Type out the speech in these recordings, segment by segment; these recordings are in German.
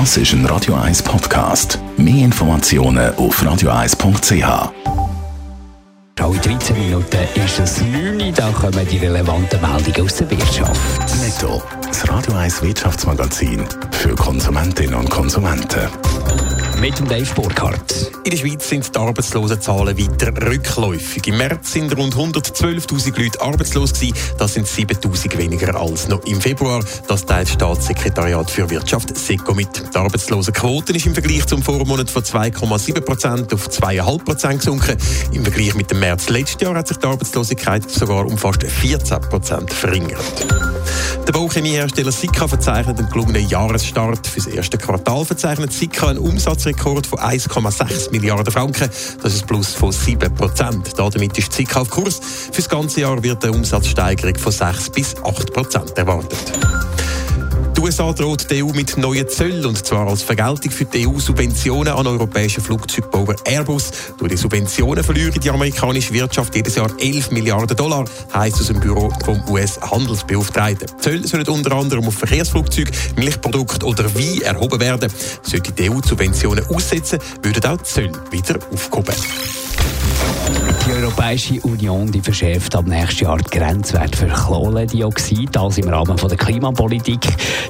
Das ist ein Radio 1 Podcast. Mehr Informationen auf radio1.ch. Alle 13 Minuten ist es 9 Uhr, da kommen die relevanten Meldungen aus der Wirtschaft. Netto, das Radio 1 Wirtschaftsmagazin für Konsumentinnen und Konsumenten. Mit dem Dave Burkhardt. In der Schweiz sind die Arbeitslosenzahlen weiter rückläufig. Im März sind rund 112.000 Leute arbeitslos. Das sind 7.000 weniger als noch im Februar. Das teilt das Staatssekretariat für Wirtschaft SECO mit. Die Arbeitslosenquote ist im Vergleich zum Vormonat von 2,7 Prozent auf 2,5 Prozent gesunken. Im Vergleich mit dem März letztes Jahr hat sich die Arbeitslosigkeit sogar um fast 14 Prozent verringert. Der Bauchemiehersteller Sika verzeichnet einen gelungenen Jahresstart. Für das erste Quartal verzeichnet Sika einen Umsatzrekord von 1,6 Milliarden Franken. Das ist ein Plus von 7 Prozent. Damit ist Sika auf Kurs. Für das ganze Jahr wird eine Umsatzsteigerung von 6 bis 8 Prozent erwartet. USA droht die EU mit neuen Zöllen, und zwar als Vergeltung für die EU-Subventionen an europäischen Flugzeugbauer Airbus. Durch die Subventionen verlieren die amerikanische Wirtschaft jedes Jahr 11 Milliarden Dollar, heisst aus dem Büro vom US-Handelsbeauftragten. Zölle sollen unter anderem auf Verkehrsflugzeuge, Milchprodukte oder Wein erhoben werden. Sollte die EU Subventionen aussetzen, würden auch die Zölle wieder aufgehoben. Die Europäische Union die verschärft ab nächstes Jahr die Grenzwerte für Kohlendioxid, das im Rahmen von der Klimapolitik.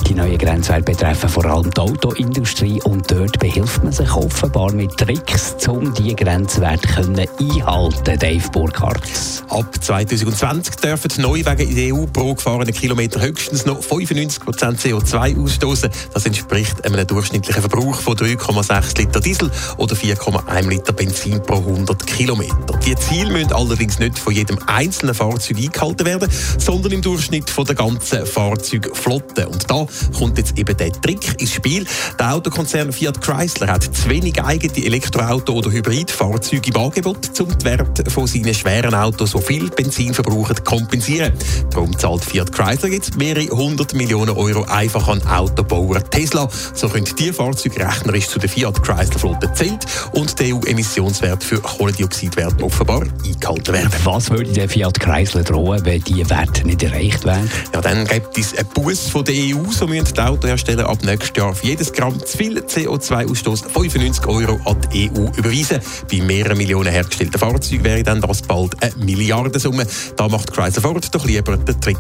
Die neuen Grenzwerte betreffen vor allem die Autoindustrie und dort behilft man sich offenbar mit Tricks, um diese Grenzwerte können einhalten Dave Burkhardt. Ab 2020 dürfen neu wegen in der EU pro gefahrenen Kilometer höchstens noch 95% CO2 ausstoßen. Das entspricht einem durchschnittlichen Verbrauch von 3,6 Liter Diesel oder 4,1 Liter Benzin pro 100 Kilometer. Die Ziele müssen allerdings nicht von jedem einzelnen Fahrzeug eingehalten werden, sondern im Durchschnitt von der ganzen Fahrzeugflotte. Und da kommt jetzt eben der Trick ins Spiel. Der Autokonzern Fiat Chrysler hat zu wenig eigene Elektroauto- oder Hybridfahrzeuge im Angebot, um den Wert von seinen schweren Autos, so viel Benzin verbrauchen, zu kompensieren. Darum zahlt Fiat Chrysler jetzt mehrere hundert Millionen Euro einfach an Autobauer Tesla. So können die Fahrzeuge rechnerisch zu der Fiat Chrysler Flotte zählt und der EU-Emissionswert für Kohlendioxidwerte offenbar eingehalten werden. Was würde der Fiat Chrysler drohen, wenn diese Werte nicht erreicht werden? Ja, dann gibt es einen Bus von der EU, so müssen die Autohersteller ab nächstes Jahr für jedes Gramm zu viel CO2-Ausstoß 95 Euro an die EU überweisen. Bei mehreren Millionen hergestellten Fahrzeugen wäre dann das bald eine Milliardensumme. Da macht Chrysler Ford doch lieber den Trick.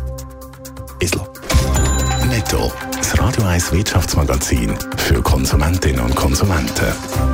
Bislang. Netto, das Radio 1 Wirtschaftsmagazin für Konsumentinnen und Konsumenten.